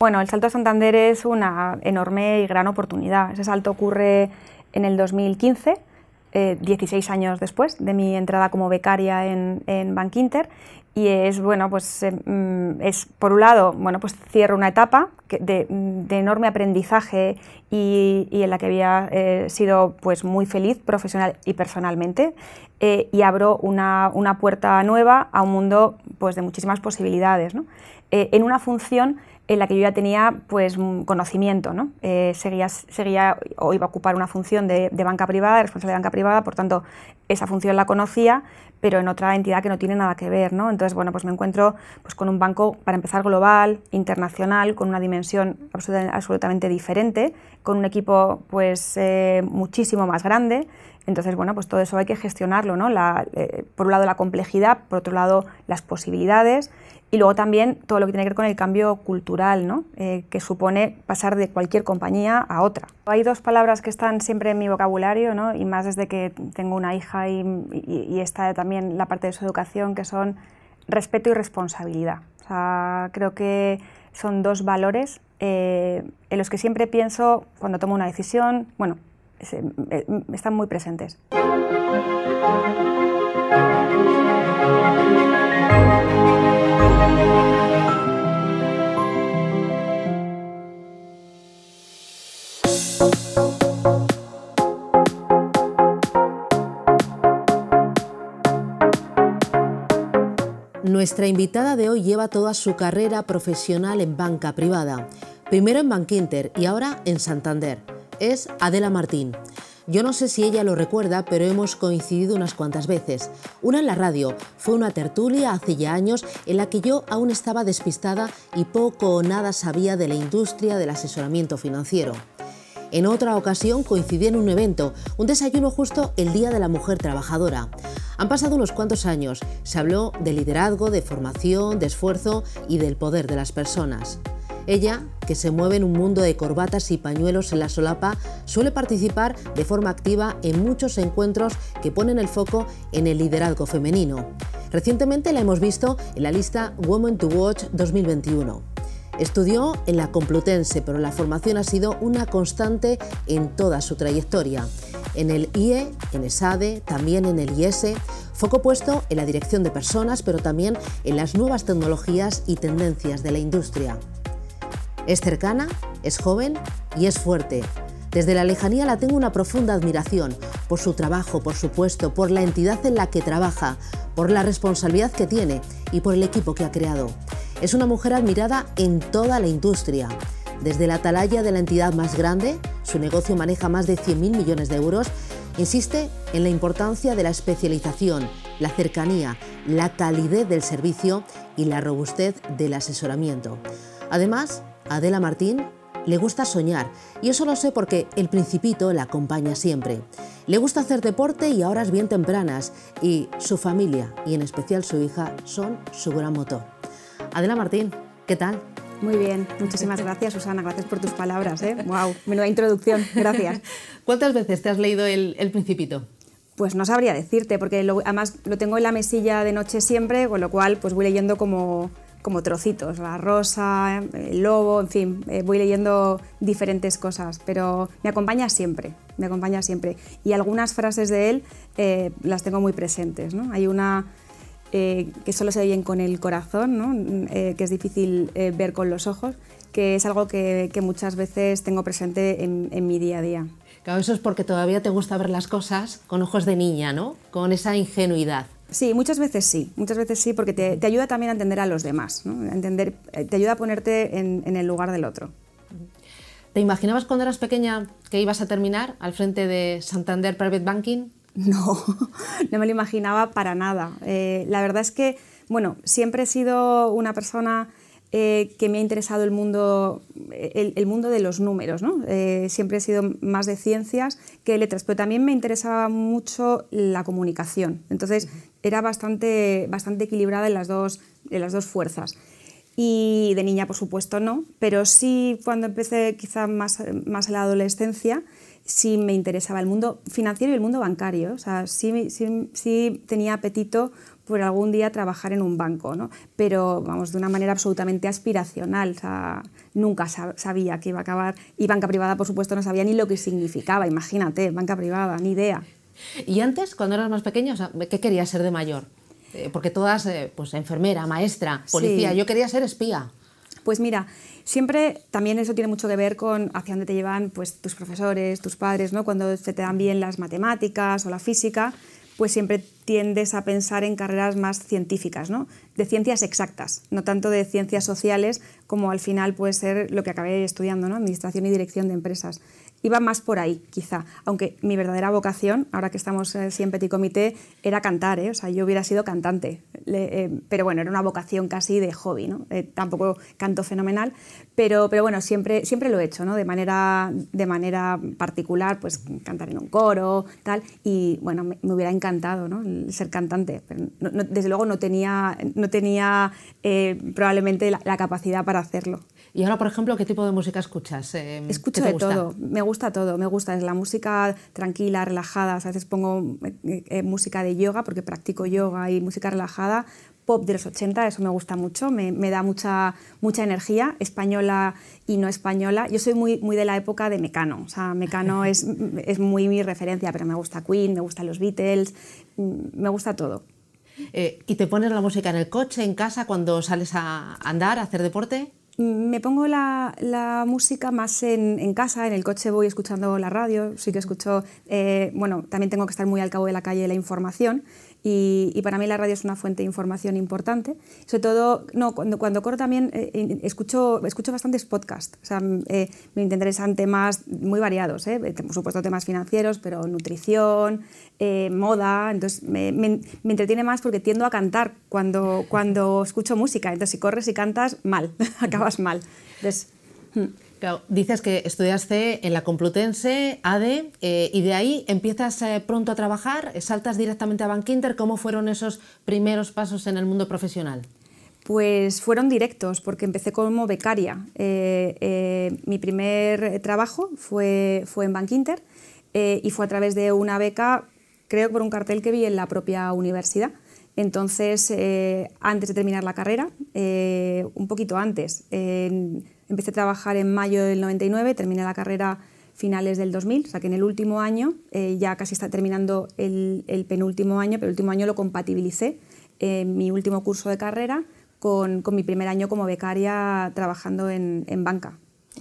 Bueno, el salto a Santander es una enorme y gran oportunidad. Ese salto ocurre en el 2015, 16 años después de mi entrada como becaria en, en Bank Inter y es bueno pues eh, mm, es por un lado bueno pues cierro una etapa de, enorme aprendizaje y, en la que había eh, sido pues muy feliz profesional y personalmente eh, y abro una, una, puerta nueva a un mundo pues de muchísimas posibilidades ¿no? en una función en la que yo ya tenía pues conocimiento, ¿no? seguía, seguía o iba a ocupar una función de, banca privada, responsable de banca privada, por tanto esa función la conocía, pero en otra entidad que no tiene nada que ver, ¿no? Entonces, bueno, pues me encuentro pues, con un banco, para empezar, global, internacional, con una dimensión absolutamente diferente, con un equipo pues eh, muchísimo más grande. Entonces, bueno, pues todo eso hay que gestionarlo, ¿no? Eh, por un lado la complejidad, por otro lado las posibilidades y luego también todo lo que tiene que ver con el cambio cultural, ¿no? Eh, que supone pasar de cualquier compañía a otra. Hay dos palabras que están siempre en mi vocabulario, ¿no? y más desde que tengo una hija y, está también la parte de su educación, que son respeto y responsabilidad. O sea, creo que son dos valores eh, en los que siempre pienso cuando tomo una decisión, bueno, eh, están muy presentes. Nuestra invitada de hoy lleva toda su carrera profesional en banca privada, primero en Bankinter y ahora en Santander. Es Adela Martín. Yo no sé si ella lo recuerda, pero hemos coincidido unas cuantas veces. Una en la radio, fue una tertulia hace ya años en la que yo aún estaba despistada y poco o nada sabía de la industria del asesoramiento financiero. En otra ocasión coincidí en un evento, un desayuno justo el Día de la Mujer Trabajadora. Han pasado unos cuantos años, se habló de liderazgo, de formación, de esfuerzo y del poder de las personas. Ella, que se mueve en un mundo de corbatas y pañuelos en la solapa, suele participar de forma activa en muchos encuentros que ponen el foco en el liderazgo femenino. Recientemente la hemos visto en la lista Women to Watch 2021. Estudió en la Complutense, pero la formación ha sido una constante en toda su trayectoria. En el IE, en ESADE, también en el IES, foco puesto en la dirección de personas, pero también en las nuevas tecnologías y tendencias de la industria. Es cercana, es joven y es fuerte. Desde la lejanía la tengo una profunda admiración por su trabajo, por su puesto, por la entidad en la que trabaja, por la responsabilidad que tiene y por el equipo que ha creado. Es una mujer admirada en toda la industria. Desde la atalaya de la entidad más grande, su negocio maneja más de 100.000 millones de euros, insiste en la importancia de la especialización, la cercanía, la calidez del servicio y la robustez del asesoramiento. Además, Adela Martín le gusta soñar y eso lo sé porque el principito la acompaña siempre. Le gusta hacer deporte y a horas bien tempranas y su familia y en especial su hija son su gran motor. Adela Martín, ¿qué tal? Muy bien, muchísimas gracias Susana, gracias por tus palabras. ¿eh? ¡Wow! Menuda introducción, gracias. ¿Cuántas veces te has leído el, Principito? Pues no sabría decirte, porque además lo tengo en la mesilla de noche siempre, con lo cual pues voy leyendo como como trocitos, la rosa, el lobo, en fin, eh, voy leyendo diferentes cosas, pero me acompaña siempre, me acompaña siempre. Y algunas frases de él eh, las tengo muy presentes. ¿no? Hay una eh, que solo se oyen con el corazón, ¿no? que es difícil ver con los ojos, que es algo que, muchas veces tengo presente en, en mi día a día. Claro, eso es porque todavía te gusta ver las cosas con ojos de niña, ¿no? Con esa ingenuidad. Sí, muchas veces sí, muchas veces sí, porque te, ayuda también a entender a los demás, ¿no? entender, eh, te ayuda a ponerte en, el lugar del otro. ¿Te imaginabas cuando eras pequeña que ibas a terminar al frente de Santander Private Banking? No, no me lo imaginaba para nada. Eh, la verdad es que, bueno, siempre he sido una persona eh, que me ha interesado el mundo, el, mundo de los números. ¿no? Eh, siempre he sido más de ciencias que de letras, pero también me interesaba mucho la comunicación. Entonces era bastante, bastante equilibrada en las, dos, en las dos fuerzas. Y de niña, por supuesto, no, pero sí cuando empecé quizá más, más en la adolescencia, sí me interesaba el mundo financiero y el mundo bancario. O sea, sí, sí, sí tenía apetito por algún día trabajar en un banco, ¿no? pero vamos, de una manera absolutamente aspiracional. O sea, nunca sabía que iba a acabar. Y banca privada, por supuesto, no sabía ni lo que significaba. Imagínate, banca privada, ni idea. ¿Y antes, cuando eras más pequeña, qué querías ser de mayor? Eh, porque todas, eh, pues enfermera, maestra, policía, yo quería ser espía. Pues mira, siempre también eso tiene mucho que ver con hacia dónde te llevan pues, tus profesores, tus padres, ¿no? cuando se te dan bien las matemáticas o la física, pues siempre tiendes a pensar en carreras más científicas, ¿no? de ciencias exactas, no tanto de ciencias sociales como al final puede ser lo que acabé estudiando, ¿no? administración y dirección de empresas iba más por ahí, quizá. Aunque mi verdadera vocación, ahora que estamos eh, en Petit Comité, era cantar, ¿eh? O sea, yo hubiera sido cantante. Eh, pero bueno, era una vocación casi de hobby, ¿no? Eh, tampoco canto fenomenal, pero, pero bueno, siempre, siempre lo he hecho, ¿no? De manera, de manera particular, pues cantar en un coro, tal. Y bueno, me, hubiera encantado, ¿no? ser cantante. Desde luego no tenía, no tenía probablemente la capacidad para hacerlo. Y ahora, por ejemplo, ¿qué tipo de música escuchas? Eh, Escucho de todo, me gusta todo, me gusta es la música tranquila, relajada, a veces pongo eh, eh, música de yoga porque practico yoga y música relajada, pop de los 80, eso me gusta mucho, me, me, da mucha, mucha energía, española y no española. Yo soy muy, muy de la época de Mecano, o sea, Mecano es, es muy mi referencia, pero me gusta Queen, me gustan los Beatles, mm, me gusta todo. ¿Y te pones la música en el coche, en casa, cuando sales a andar, a hacer deporte? Me pongo la, música más en, casa, en el coche voy escuchando la radio, sí que escucho, eh, bueno, también tengo que estar muy al cabo de la calle de la información y, para mí la radio es una fuente de información importante. Sobre todo, no, cuando, cuando corro también eh, escucho, escucho bastantes podcasts, o sea, eh, me interesan temas muy variados, por supuesto temas financieros, pero nutrición, moda, entonces me, me, me, entretiene más porque tiendo a cantar cuando, cuando escucho música, entonces si corres y cantas, mal, acabas mal. Hmm. Dices que estudiaste en la Complutense, ADE, eh, y de ahí empiezas eh, pronto a trabajar, saltas directamente a Bankinter. ¿Cómo fueron esos primeros pasos en el mundo profesional? Pues fueron directos, porque empecé como becaria. Eh, mi primer trabajo fue, fue en Bankinter y fue a través de una beca, creo por un cartel que vi en la propia universidad. Entonces, antes de terminar la carrera, un poquito antes, empecé a trabajar en mayo del 99, terminé la carrera finales del 2000, o sea que en el último año, eh, ya casi está terminando el, penúltimo año, pero el último año lo compatibilicé, mi último curso de carrera, con, mi primer año como becaria trabajando en, banca.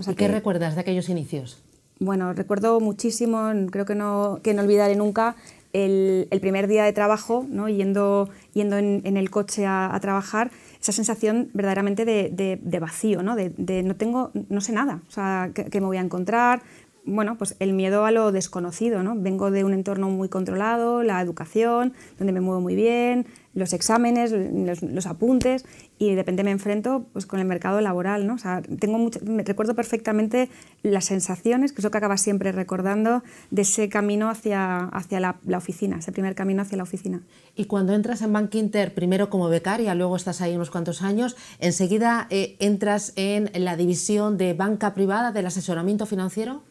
¿Y qué recuerdas de aquellos inicios? Bueno, recuerdo muchísimo, creo que no, que no olvidaré nunca el, primer día de trabajo, ¿no? yendo, yendo en, el coche a, trabajar, esa sensación verdaderamente de, vacío, ¿no? De, no tengo, no sé nada, o sea, qué me voy a encontrar, bueno, pues el miedo a lo desconocido, ¿no? Vengo de un entorno muy controlado, la educación, donde me muevo muy bien, los exámenes, los, apuntes y de repente me enfrento pues, con el mercado laboral. ¿no? O sea, tengo mucho, me recuerdo perfectamente las sensaciones, que es lo que acabas siempre recordando, de ese camino hacia, hacia la, oficina, ese primer camino hacia la oficina. Y cuando entras en Bank Inter, primero como becaria, luego estás ahí unos cuantos años, enseguida eh, entras en la división de banca privada del asesoramiento financiero.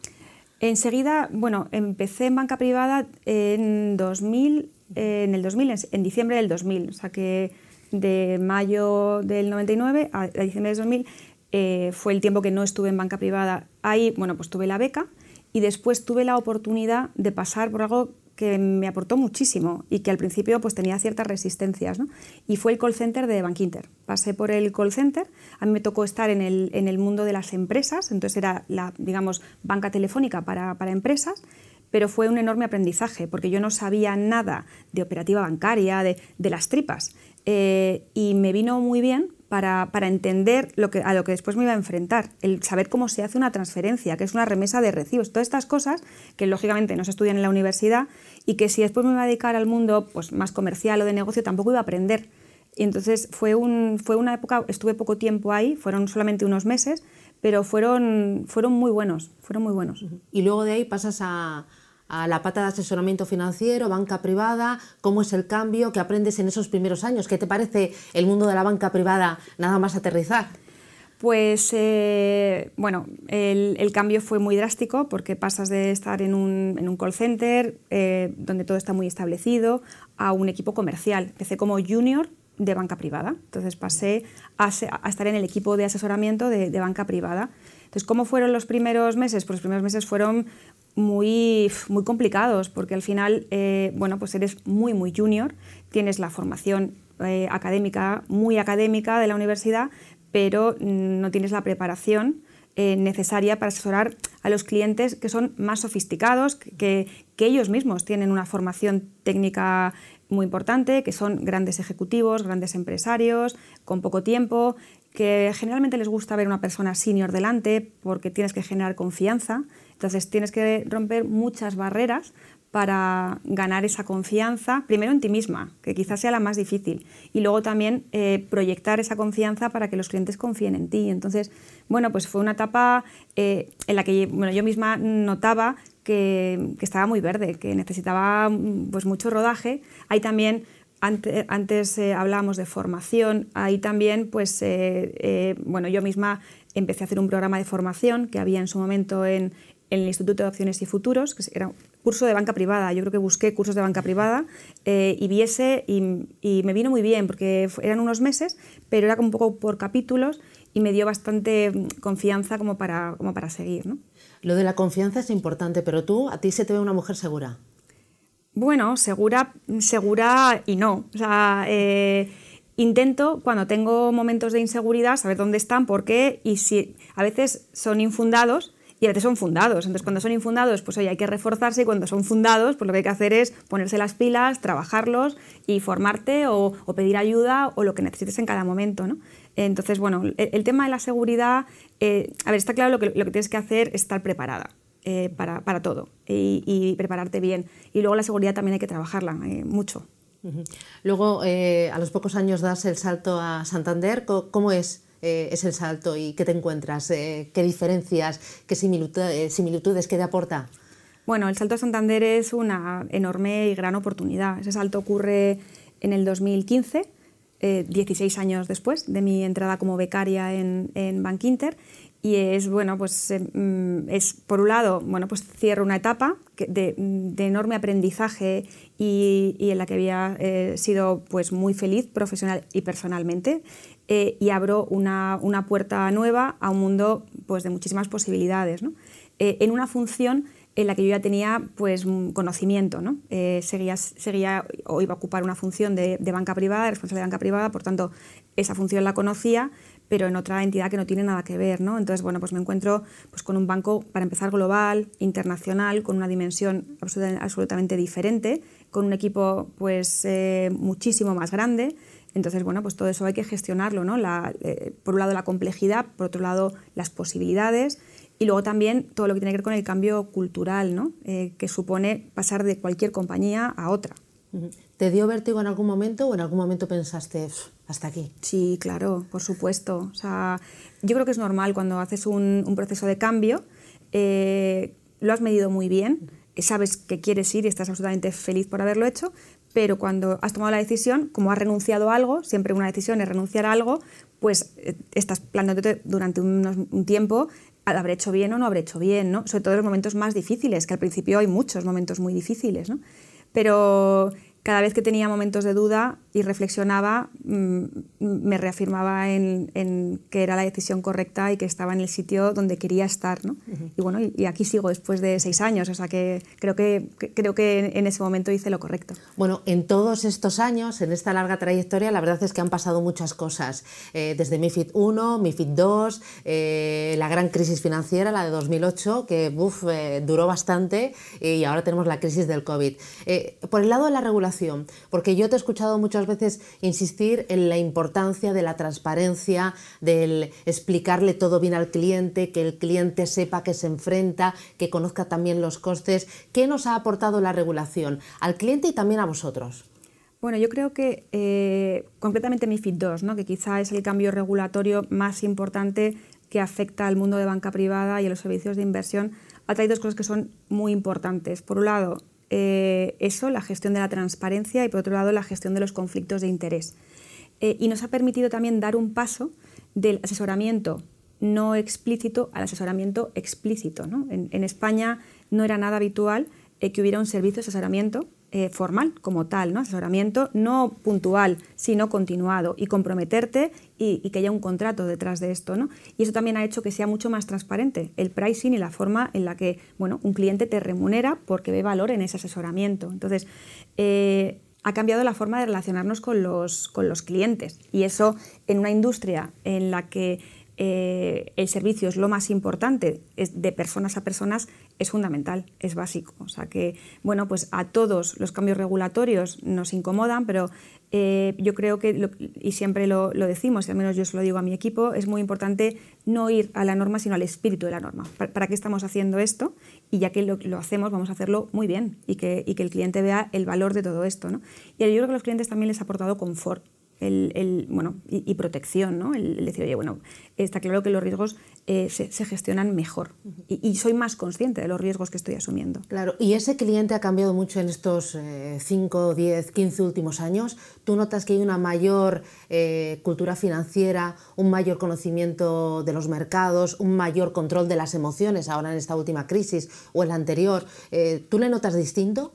Enseguida, bueno, empecé en banca privada en 2000 en el 2000, en diciembre del 2000, o sea que de mayo del 99 a, diciembre del 2000 eh, fue el tiempo que no estuve en banca privada. Ahí, bueno, pues tuve la beca y después tuve la oportunidad de pasar por algo que me aportó muchísimo y que al principio pues tenía ciertas resistencias, ¿no? Y fue el call center de Bankinter. Pasé por el call center, a mí me tocó estar en el, en el mundo de las empresas, entonces era la, digamos, banca telefónica para, para empresas, pero fue un enorme aprendizaje, porque yo no sabía nada de operativa bancaria, de, las tripas, eh, y me vino muy bien para, entender lo que, a lo que después me iba a enfrentar, el saber cómo se hace una transferencia, que es una remesa de recibos, todas estas cosas que lógicamente no se estudian en la universidad y que si después me iba a dedicar al mundo pues, más comercial o de negocio tampoco iba a aprender. Y entonces fue, un, fue una época, estuve poco tiempo ahí, fueron solamente unos meses, pero fueron, fueron muy buenos, fueron muy buenos. Y luego de ahí pasas a, la pata de asesoramiento financiero, banca privada, cómo es el cambio que aprendes en esos primeros años, ¿qué te parece el mundo de la banca privada nada más aterrizar? Pues eh, bueno, el, cambio fue muy drástico porque pasas de estar en un, call center eh, donde todo está muy establecido a un equipo comercial. Empecé como junior de banca privada, entonces pasé a, estar en el equipo de asesoramiento de, banca privada. Entonces, ¿cómo fueron los primeros meses? Pues los primeros meses fueron muy, muy complicados porque al final, eh, bueno, pues eres muy, muy junior, tienes la formación académica, muy académica de la universidad, pero no tienes la preparación eh, necesaria para asesorar a los clientes que son más sofisticados, que, ellos mismos tienen una formación técnica muy importante, que son grandes ejecutivos, grandes empresarios, con poco tiempo, que generalmente les gusta ver una persona senior delante porque tienes que generar confianza. Entonces tienes que romper muchas barreras para ganar esa confianza, primero en ti misma, que quizás sea la más difícil, y luego también eh, proyectar esa confianza para que los clientes confíen en ti. Entonces, bueno, pues fue una etapa eh, en la que bueno, yo misma notaba que, estaba muy verde, que necesitaba pues, mucho rodaje. Ahí también antes, eh, hablábamos de formación, ahí también, pues, bueno, yo misma empecé a hacer un programa de formación que había en su momento en, el Instituto de Opciones y Futuros, que era un curso de banca privada. Yo creo que busqué cursos de banca privada eh, y viese y, y, me vino muy bien porque eran unos meses, pero era como un poco por capítulos y me dio bastante mm, confianza como para, como para seguir. ¿no? Lo de la confianza es importante, pero tú, a ti se te ve una mujer segura. Bueno, segura, segura y no. O sea, eh, intento cuando tengo momentos de inseguridad saber dónde están, por qué y si a veces son infundados y a veces son fundados. Entonces, cuando son infundados, pues hoy hay que reforzarse y cuando son fundados, pues lo que hay que hacer es ponerse las pilas, trabajarlos y formarte o, pedir ayuda o lo que necesites en cada momento. ¿no? Entonces, bueno, el, tema de la seguridad, eh, a ver, está claro lo que, lo que tienes que hacer es estar preparada. Eh, para, para, todo y, prepararte bien. Y luego la seguridad también hay que trabajarla eh, mucho. Luego, a los pocos años das el salto a Santander. ¿Cómo es es el salto y qué te encuentras, qué diferencias, qué eh, similitudes, qué te aporta. Bueno, el salto a Santander es una enorme y gran oportunidad. Ese salto ocurre en el 2015, 16 años después de mi entrada como becaria en, en Bank Inter y es bueno pues mm, es por un lado bueno pues cierro una etapa de, enorme aprendizaje y, en la que había sido pues muy feliz profesional y personalmente eh, y abro una, una, puerta nueva a un mundo pues, de muchísimas posibilidades, ¿no? Eh, en una función en la que yo ya tenía pues, conocimiento. ¿no? Eh, seguía, seguía, o iba a ocupar una función de, de, banca privada, responsable de banca privada, por tanto, esa función la conocía, pero en otra entidad que no tiene nada que ver. ¿no? Entonces, bueno, pues me encuentro pues, con un banco, para empezar, global, internacional, con una dimensión absolutamente diferente, con un equipo pues, muchísimo más grande, entonces, bueno, pues todo eso hay que gestionarlo, ¿no? Eh, por un lado la complejidad, por otro lado las posibilidades y luego también todo lo que tiene que ver con el cambio cultural, ¿no? Eh, que supone pasar de cualquier compañía a otra. ¿Te dio vértigo en algún momento o en algún momento pensaste hasta aquí? Sí, claro, por supuesto. O sea, yo creo que es normal cuando haces un, proceso de cambio, eh, lo has medido muy bien, sabes que quieres ir y estás absolutamente feliz por haberlo hecho, pero cuando has tomado la decisión, como has renunciado a algo, siempre una decisión es renunciar a algo, pues eh, estás planteándote durante un, tiempo, ¿habré hecho bien o no habré hecho bien? ¿no? Sobre todo en los momentos más difíciles, que al principio hay muchos momentos muy difíciles, ¿no? pero cada vez que tenía momentos de duda y reflexionaba, mm, me reafirmaba en, que era la decisión correcta y que estaba en el sitio donde quería estar. ¿no? Y bueno, y, aquí sigo después de seis años, o sea que creo que, creo que en ese momento hice lo correcto. Bueno, en todos estos años, en esta larga trayectoria, la verdad es que han pasado muchas cosas. Eh, desde MIFID 1, MIFID 2, eh, la gran crisis financiera, la de 2008, que eh, duró bastante, y ahora tenemos la crisis del COVID. por el lado de la regulación, porque yo te he escuchado muchas veces insistir en la importancia de la transparencia, del explicarle todo bien al cliente, que el cliente sepa que se enfrenta, que conozca también los costes. ¿Qué nos ha aportado la regulación al cliente y también a vosotros? Bueno, yo creo que eh, concretamente MIFID II, ¿no? que quizá es el cambio regulatorio más importante que afecta al mundo de banca privada y a los servicios de inversión, ha traído dos cosas que son muy importantes. Por un lado, eh, eso, la gestión de la transparencia y por otro lado la gestión de los conflictos de interés. Eh, y nos ha permitido también dar un paso del asesoramiento no explícito al asesoramiento explícito. En, España no era nada habitual eh, que hubiera un servicio de asesoramiento eh, formal como tal, ¿no? asesoramiento no puntual, sino continuado y comprometerte y, que haya un contrato detrás de esto. ¿no? Y eso también ha hecho que sea mucho más transparente el pricing y la forma en la que bueno, un cliente te remunera porque ve valor en ese asesoramiento. Entonces, eh, ha cambiado la forma de relacionarnos con los, con los clientes y eso en una industria en la que eh, el servicio es lo más importante, es de personas a personas, es fundamental, es básico. O sea que, bueno, pues a todos los cambios regulatorios nos incomodan, pero eh, yo creo que, y siempre lo, decimos, y al menos yo se lo digo a mi equipo, es muy importante no ir a la norma, sino al espíritu de la norma. ¿Para, qué estamos haciendo esto? Y ya que lo, hacemos, vamos a hacerlo muy bien y que, y que, el cliente vea el valor de todo esto. ¿no? Y yo creo que a los clientes también les ha aportado confort el, bueno, y, protección, ¿no? El, decir, oye, bueno, está claro que los riesgos eh, se, gestionan mejor y, soy más consciente de los riesgos que estoy asumiendo. Claro, y ese cliente ha cambiado mucho en estos 5, 10, 15 últimos años. ¿Tú notas que hay una mayor eh, cultura financiera, un mayor conocimiento de los mercados, un mayor control de las emociones ahora en esta última crisis o en la anterior? Eh, ¿Tú le notas distinto?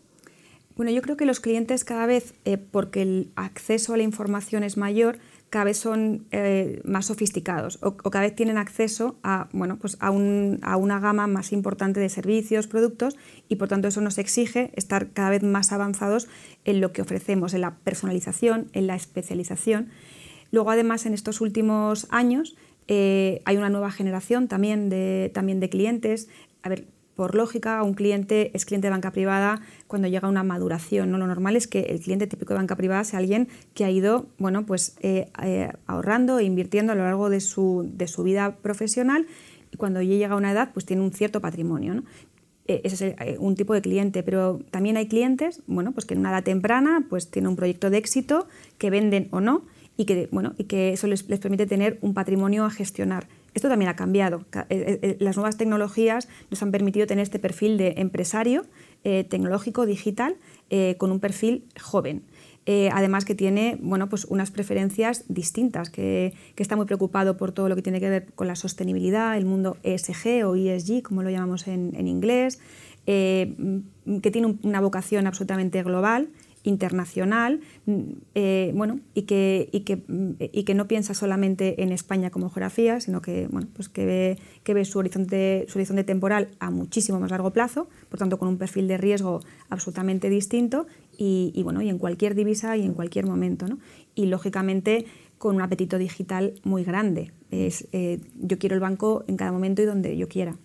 Bueno, yo creo que los clientes cada vez, eh, porque el acceso a la información es mayor, cada vez son eh, más sofisticados o, cada vez tienen acceso a, bueno, pues a, una gama más importante de servicios, productos y por tanto eso nos exige estar cada vez más avanzados en lo que ofrecemos, en la personalización, en la especialización. Luego además en estos últimos años eh, hay una nueva generación también de, también de clientes. A ver, por lógica, un cliente es cliente de banca privada cuando llega una maduración. ¿no? Lo normal es que el cliente típico de banca privada sea alguien que ha ido bueno, pues, eh, eh, ahorrando e invirtiendo a lo largo de su, de su, vida profesional y cuando ya llega a una edad pues tiene un cierto patrimonio. Eh, ese es un tipo de cliente, pero también hay clientes bueno, pues que en una edad temprana pues, tienen un proyecto de éxito que venden o no y que, bueno, y que eso les permite tener un patrimonio a gestionar. Esto también ha cambiado. Eh, eh, eh, las nuevas tecnologías nos han permitido tener este perfil de empresario tecnológico, digital, con un perfil joven. además que tiene bueno, pues unas preferencias distintas, que, está muy preocupado por todo lo que tiene que ver con la sostenibilidad, el mundo ESG o ESG, como lo llamamos en, en inglés, que tiene una vocación absolutamente global internacional mm, eh, bueno, y, que, y, que, mm, y que no piensa solamente en España como geografía, sino que, bueno, pues que, ve, que ve su, horizonte, su horizonte temporal a muchísimo más largo plazo, por tanto con un perfil de riesgo absolutamente distinto y, y bueno, y en cualquier divisa y en cualquier momento. ¿no? Y lógicamente con un apetito digital muy grande. Es, eh, yo quiero el banco en cada momento y donde yo quiera.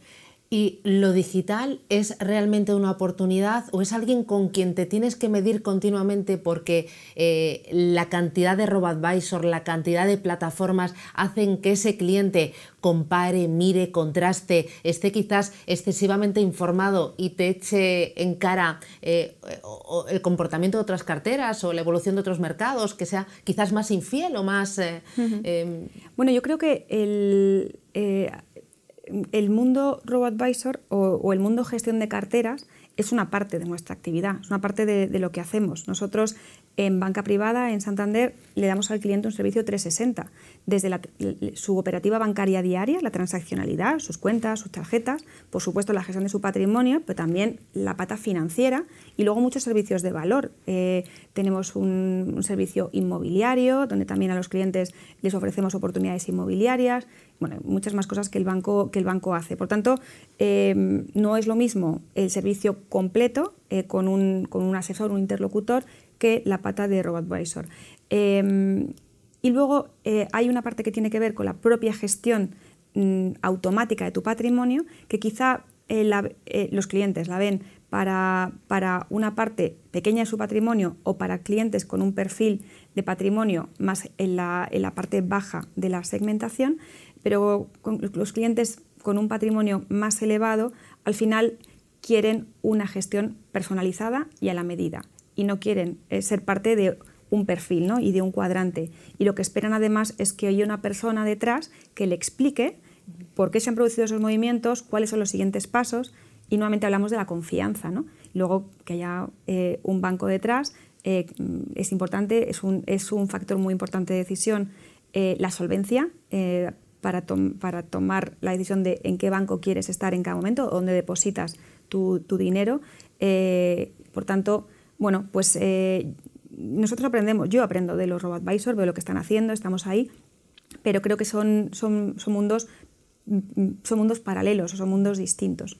¿Y lo digital es realmente una oportunidad o es alguien con quien te tienes que medir continuamente porque eh, la cantidad de RoboAdvisor, la cantidad de plataformas hacen que ese cliente compare, mire, contraste, esté quizás excesivamente informado y te eche en cara eh, el comportamiento de otras carteras o la evolución de otros mercados, que sea quizás más infiel o más... Eh, em, bueno, yo creo que el el mundo RoboAdvisor o, o el mundo gestión de carteras es una parte de nuestra actividad, es una parte de, lo que hacemos. Nosotros en banca privada, en Santander, le damos al cliente un servicio 360, desde su operativa bancaria diaria, la transaccionalidad, sus cuentas, sus tarjetas, por supuesto la gestión de su patrimonio, pero también la pata financiera y luego muchos servicios de valor. Eh, tenemos un, servicio inmobiliario, donde también a los clientes les ofrecemos oportunidades inmobiliarias, bueno, muchas más cosas que el banco, que el banco hace. Por tanto, eh, no es lo mismo el servicio completo eh, con, un, con, un, asesor, un interlocutor, que la pata de RoboAdvisor. Eh, y luego eh, hay una parte que tiene que ver con la propia gestión mm, automática de tu patrimonio, que quizá los clientes la ven para, para, una parte pequeña de su patrimonio o para clientes con un perfil de patrimonio más en la, en la parte baja de la segmentación, pero los clientes con un patrimonio más elevado, al final quieren una gestión personalizada y a la medida y no quieren eh, ser parte de un perfil ¿no? y de un cuadrante. Y lo que esperan además es que haya una persona detrás que le explique por qué se han producido esos movimientos, cuáles son los siguientes pasos y nuevamente hablamos de la confianza. ¿no? Luego que haya eh, un banco detrás eh, es importante, es un, es un, factor muy importante de decisión la solvencia para, tomar la decisión de en qué banco quieres estar en cada momento, dónde depositas tu, dinero. por tanto, bueno, pues nosotros aprendemos, yo aprendo de los robo advisors, veo lo que están haciendo, estamos ahí, pero creo que son, son, son mundos, son mundos paralelos, son mundos distintos.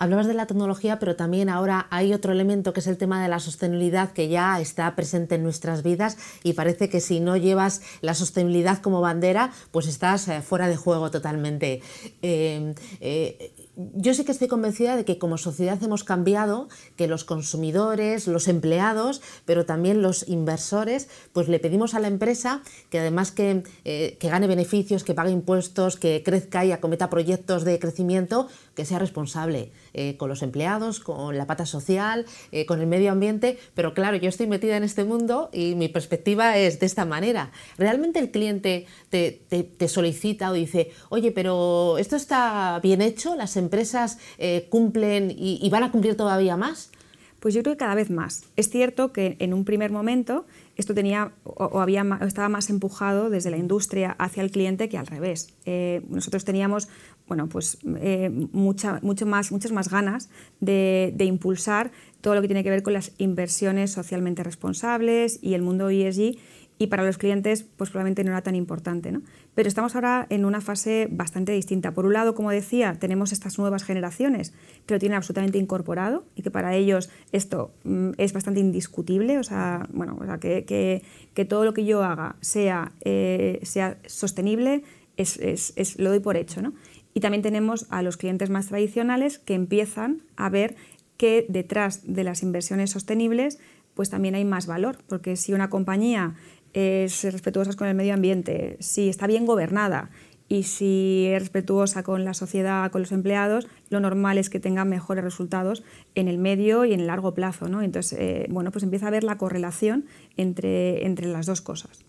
Hablabas de la tecnología, pero también ahora hay otro elemento que es el tema de la sostenibilidad que ya está presente en nuestras vidas y parece que si no llevas la sostenibilidad como bandera, pues estás eh, fuera de juego totalmente. Eh, eh, yo sí que estoy convencida de que como sociedad hemos cambiado, que los consumidores, los empleados, pero también los inversores, pues le pedimos a la empresa que además que, eh, gane beneficios, que pague impuestos, que crezca y acometa proyectos de crecimiento, que sea responsable eh, con los empleados, con la pata social, eh, con el medio ambiente. Pero claro, yo estoy metida en este mundo y mi perspectiva es de esta manera. ¿Realmente el cliente te, te solicita o dice, oye, pero esto está bien hecho, las empresas empresas eh, cumplen y, van a cumplir todavía más? Pues yo creo que cada vez más. Es cierto que en un primer momento esto tenía o, había, estaba más empujado desde la industria hacia el cliente que al revés. Eh, nosotros teníamos bueno, pues, eh, mucha, mucho más, muchas más ganas de, de, impulsar todo lo que tiene que ver con las inversiones socialmente responsables y el mundo ESG y para los clientes pues probablemente no era tan importante. ¿no? Pero estamos ahora en una fase bastante distinta. Por un lado, como decía, tenemos estas nuevas generaciones que lo tienen absolutamente incorporado y que para ellos esto mm, es bastante indiscutible, o sea, bueno, o sea, que, que, que, todo lo que yo haga sea, eh, sea sostenible, es, es, es, lo doy por hecho. ¿no? Y también tenemos a los clientes más tradicionales que empiezan a ver que detrás de las inversiones sostenibles pues también hay más valor, porque si una compañía es respetuosa con el medio ambiente, si está bien gobernada y si es respetuosa con la sociedad, con los empleados, lo normal es que tenga mejores resultados en el medio y en el largo plazo. ¿no? Entonces, eh, bueno, pues empieza a ver la correlación entre, entre las dos cosas.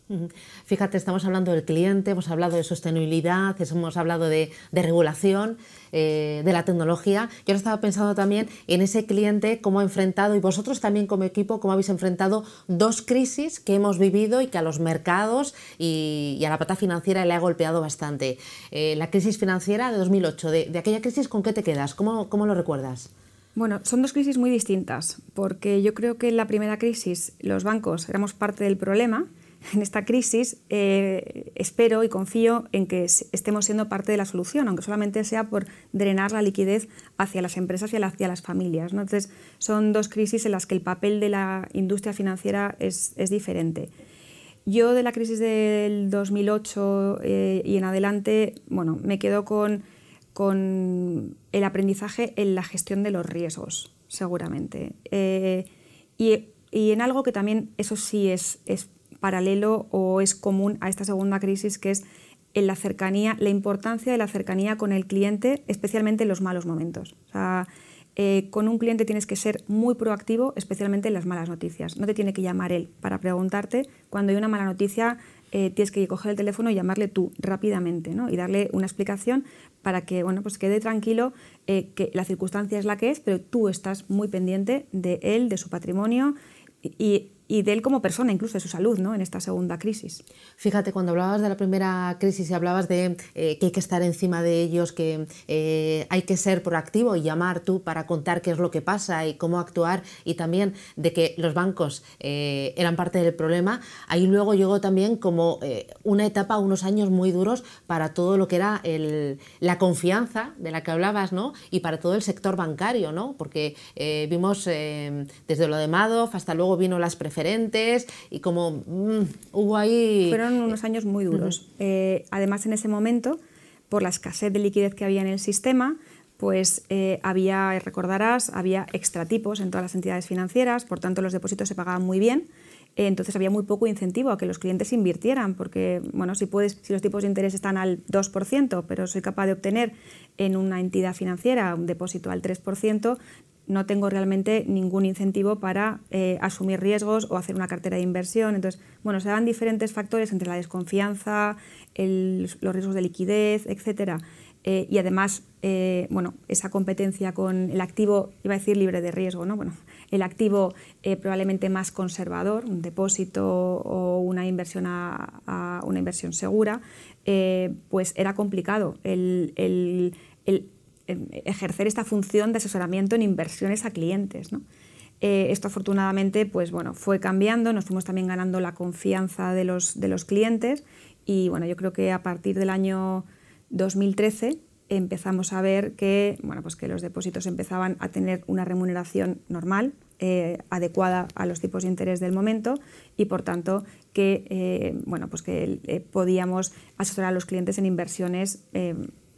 Fíjate, estamos hablando del cliente, hemos hablado de sostenibilidad, hemos hablado de, regulación, eh, de la tecnología. Yo ahora estaba pensando también en ese cliente, cómo ha enfrentado, y vosotros también como equipo, cómo habéis enfrentado dos crisis que hemos vivido y que a los mercados y, a la pata financiera le ha golpeado bastante. Eh, la crisis financiera de 2008, de, aquella crisis, ¿con qué te quedas? ¿Cómo, cómo lo recuerdas? Bueno, son dos crisis muy distintas, porque yo creo que en la primera crisis los bancos éramos parte del problema en esta crisis, eh, espero y confío en que estemos siendo parte de la solución, aunque solamente sea por drenar la liquidez hacia las empresas y hacia las familias. Entonces, son dos crisis en las que el papel de la industria financiera es, diferente. Yo de la crisis del 2008 eh, y en adelante, bueno, me quedo con, el aprendizaje en la gestión de los riesgos, seguramente. Eh, y, en algo que también, eso sí es paralelo o es común a esta segunda crisis, que es en la cercanía, la importancia de la cercanía con el cliente, especialmente en los malos momentos. Eh, con un cliente tienes que ser muy proactivo, especialmente en las malas noticias. No te tiene que llamar él para preguntarte. Cuando hay una mala noticia, eh, tienes que coger el teléfono y llamarle tú rápidamente y darle una explicación para que bueno, pues quede tranquilo eh, que la circunstancia es la que es, pero tú estás muy pendiente de él, de su patrimonio y de él como persona, incluso de su salud, ¿no? en esta segunda crisis. Fíjate, cuando hablabas de la primera crisis y hablabas de eh, que hay que estar encima de ellos, que eh, hay que ser proactivo y llamar tú para contar qué es lo que pasa y cómo actuar, y también de que los bancos eh, eran parte del problema, ahí luego llegó también como una etapa, unos años muy duros para todo lo que era la confianza de la que hablabas, ¿no? y para todo el sector bancario, ¿no? porque vimos desde lo de Madoff hasta luego vino las preferencias y como mm, hubo ahí... Fueron unos años muy duros. Eh, además, en ese momento, por la escasez de liquidez que había en el sistema, pues eh, había, recordarás, había extratipos en todas las entidades financieras, por tanto los depósitos se pagaban muy bien, eh, entonces había muy poco incentivo a que los clientes invirtieran, porque bueno, si, puedes, si los tipos de interés están al 2%, pero soy capaz de obtener en una entidad financiera un depósito al 3%, no tengo realmente ningún incentivo para eh, asumir riesgos o hacer una cartera de inversión. Entonces, bueno, se dan diferentes factores entre la desconfianza, los riesgos de liquidez, etcétera, y además, bueno, esa competencia con el activo, iba a decir libre de riesgo, ¿no? Bueno, el activo probablemente más conservador, un depósito o una inversión, a, una inversión segura, pues era complicado ejercer esta función de asesoramiento en inversiones a clientes. Eh, esto afortunadamente pues, bueno, fue cambiando, nos fuimos también ganando la confianza de los, de los clientes y bueno, yo creo que a partir del año 2013 empezamos a ver que, bueno, pues que los depósitos empezaban a tener una remuneración normal, eh, adecuada a los tipos de interés del momento y por tanto que, eh, bueno, pues que podíamos asesorar a los clientes en inversiones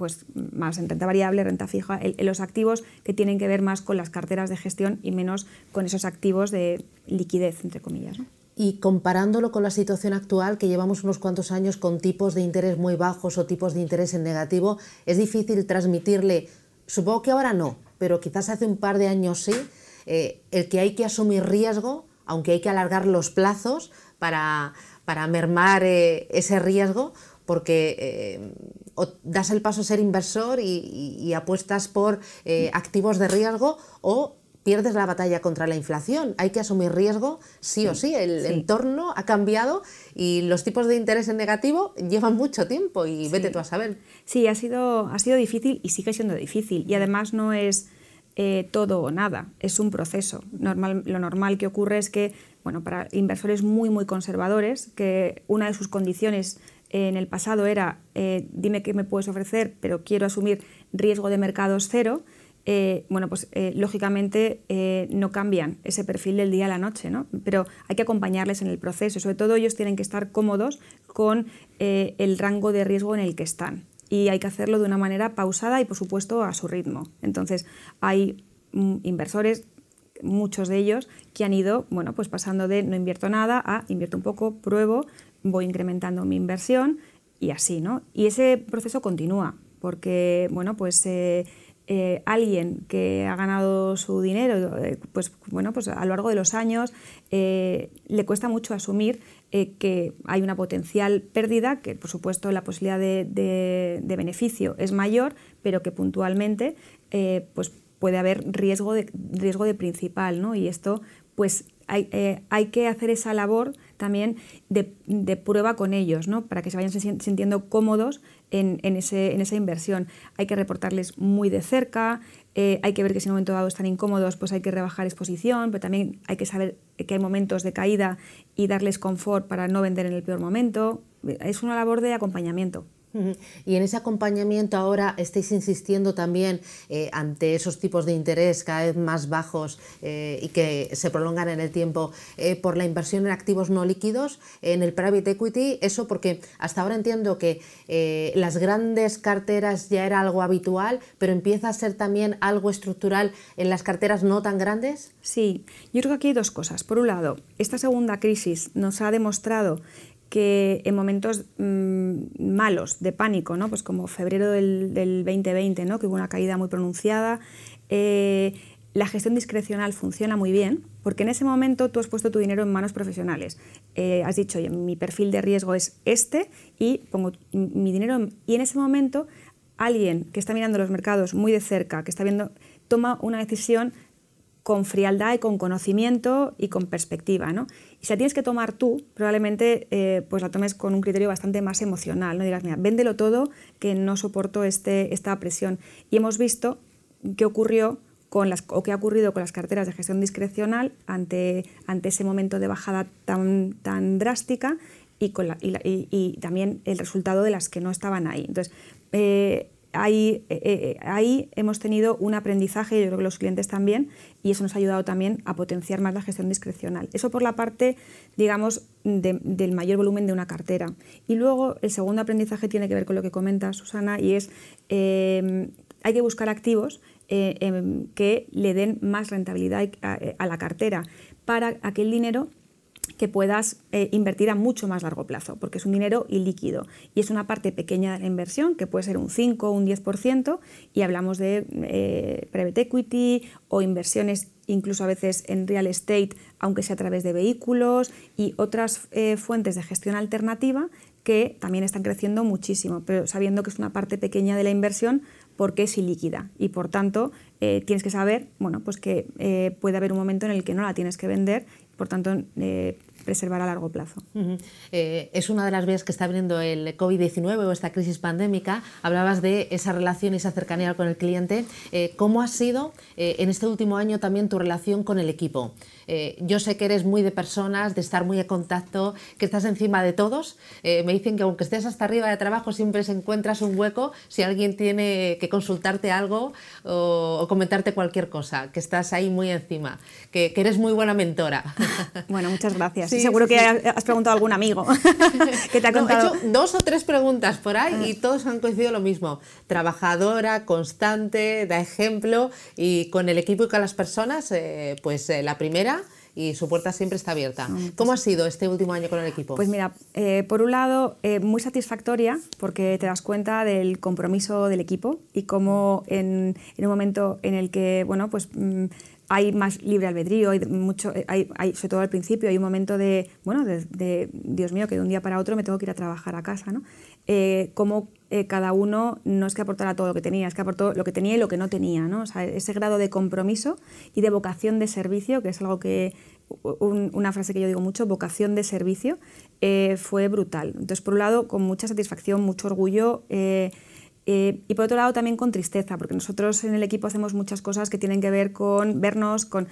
pues más en renta variable, renta fija, en los activos que tienen que ver más con las carteras de gestión y menos con esos activos de liquidez, entre comillas. Y comparándolo con la situación actual, que llevamos unos cuantos años con tipos de interés muy bajos o tipos de interés en negativo, es difícil transmitirle, supongo que ahora no, pero quizás hace un par de años sí, eh, el que hay que asumir riesgo, aunque hay que alargar los plazos para, para mermar eh, ese riesgo, porque eh, das el paso a ser inversor y, apuestas por eh, activos de riesgo o pierdes la batalla contra la inflación. Hay que asumir riesgo, sí, o sí. El entorno ha cambiado y los tipos de interés en negativo llevan mucho tiempo y vete tú a saber. Sí, ha sido, ha sido difícil y sigue siendo difícil. Y además no es eh, todo o nada, es un proceso. Normal, lo normal que ocurre es que, bueno, para inversores muy, muy conservadores, que una de sus condiciones en el pasado era eh, dime qué me puedes ofrecer, pero quiero asumir riesgo de mercados cero, eh, bueno, pues eh, lógicamente no cambian ese perfil del día a la noche, ¿no? pero hay que acompañarles en el proceso. Sobre todo ellos tienen que estar cómodos con el rango de riesgo en el que están y hay que hacerlo de una manera pausada y por supuesto a su ritmo. Entonces hay mm, inversores muchos de ellos que han ido bueno, pues pasando de no invierto nada a invierto un poco, pruebo, voy incrementando mi inversión y así, ¿no? Y ese proceso continúa, porque, bueno, pues eh, eh, alguien que ha ganado su dinero, eh, pues, bueno, pues a lo largo de los años le cuesta mucho asumir que hay una potencial pérdida, que por supuesto la posibilidad de, beneficio es mayor, pero que puntualmente pues puede haber riesgo de, riesgo de principal, ¿no? Y esto, pues hay que hacer esa labor también de, prueba con ellos, ¿no? para que se vayan sintiendo cómodos en, ese, en esa inversión. Hay que reportarles muy de cerca, eh, hay que ver que si en un momento dado están incómodos, pues hay que rebajar exposición, pero también hay que saber que hay momentos de caída y darles confort para no vender en el peor momento. Es una labor de acompañamiento. Y en ese acompañamiento ahora estáis insistiendo también eh, ante esos tipos de interés cada vez más bajos eh, y que se prolongan en el tiempo eh, por la inversión en activos no líquidos, en el private equity, eso porque hasta ahora entiendo que las grandes carteras ya era algo habitual, pero empieza a ser también algo estructural en las carteras no tan grandes. Sí, yo creo que aquí hay dos cosas. Por un lado, esta segunda crisis nos ha demostrado que en momentos mm, malos, de pánico, ¿no? pues como febrero del, 2020, ¿no? que hubo una caída muy pronunciada, eh, la gestión discrecional funciona muy bien, porque en ese momento tú has puesto tu dinero en manos profesionales. Eh, has dicho, oye, mi perfil de riesgo es este y pongo mi dinero, y en ese momento alguien que está mirando los mercados muy de cerca, que está viendo, toma una decisión con frialdad y con conocimiento y con perspectiva. ¿no? Y si la tienes que tomar tú, probablemente eh, pues la tomes con un criterio bastante más emocional. No digas, mira, véndelo todo, que no soporto este, esta presión. Y hemos visto qué ocurrió con las, o qué ha ocurrido con las carteras de gestión discrecional ante, ante ese momento de bajada tan, tan drástica y, con la, y, también el resultado de las que no estaban ahí. Entonces, eh, ahí, eh, eh, ahí, hemos tenido un aprendizaje, yo creo que los clientes también, y eso nos ha ayudado también a potenciar más la gestión discrecional. Eso por la parte, digamos, del mayor volumen de una cartera. Y luego el segundo aprendizaje tiene que ver con lo que comenta Susana y es eh, hay que buscar activos em, que le den más rentabilidad a la cartera para aquel dinero que puedas eh, invertir a mucho más largo plazo, porque es un dinero ilíquido. Y es una parte pequeña de la inversión, que puede ser un 5 o un 10%, y hablamos de eh, private equity o inversiones incluso a veces en real estate, aunque sea a través de vehículos y otras eh, fuentes de gestión alternativa que también están creciendo muchísimo, pero sabiendo que es una parte pequeña de la inversión porque es ilíquida. Y por tanto tienes que saber bueno, pues que puede haber un momento en el que no la tienes que vender, por tanto preservar a largo plazo. Eh, es una de las vías que está abriendo el COVID-19 o esta crisis pandémica. Hablabas de esa relación y esa cercanía con el cliente. Eh, ¿Cómo ha sido eh, en este último año también tu relación con el equipo? Yo sé que eres muy de personas, de estar muy en contacto, que estás encima de todos. me dicen que aunque estés hasta arriba de trabajo, siempre se encuentras un hueco si alguien tiene que consultarte algo o, comentarte cualquier cosa, que estás ahí muy encima, que, que eres muy buena mentora. bueno, muchas gracias seguro que has preguntado a algún amigo que te ha contado. he hecho dos o tres preguntas por ahí y todos han coincidido lo mismo. Trabajadora, constante, da ejemplo y con el equipo y con las personas, eh, pues eh, la primera y su puerta siempre está abierta. Pues ¿Cómo ha sido este último año con el equipo? Pues mira, eh, por un lado, muy satisfactoria porque te das cuenta del compromiso del equipo y cómo en, en un momento en el que, bueno, pues... Mm, hay más libre albedrío, hay mucho, eh, hay, sobre todo al principio, hay un momento de, bueno, de, Dios mío, que de un día para otro me tengo que ir a trabajar a casa, ¿no? Eh, como eh, cada uno no es que aportara todo lo que tenía, es que aportó lo que tenía y lo que no tenía, ¿no? O sea, ese grado de compromiso y de vocación de servicio, que es algo que, una frase que yo digo mucho, vocación de servicio, fue brutal. Entonces, por un lado, con mucha satisfacción, mucho orgullo, eh, y por otro lado también con tristeza, porque nosotros en el equipo hacemos muchas cosas que tienen que ver con vernos, con,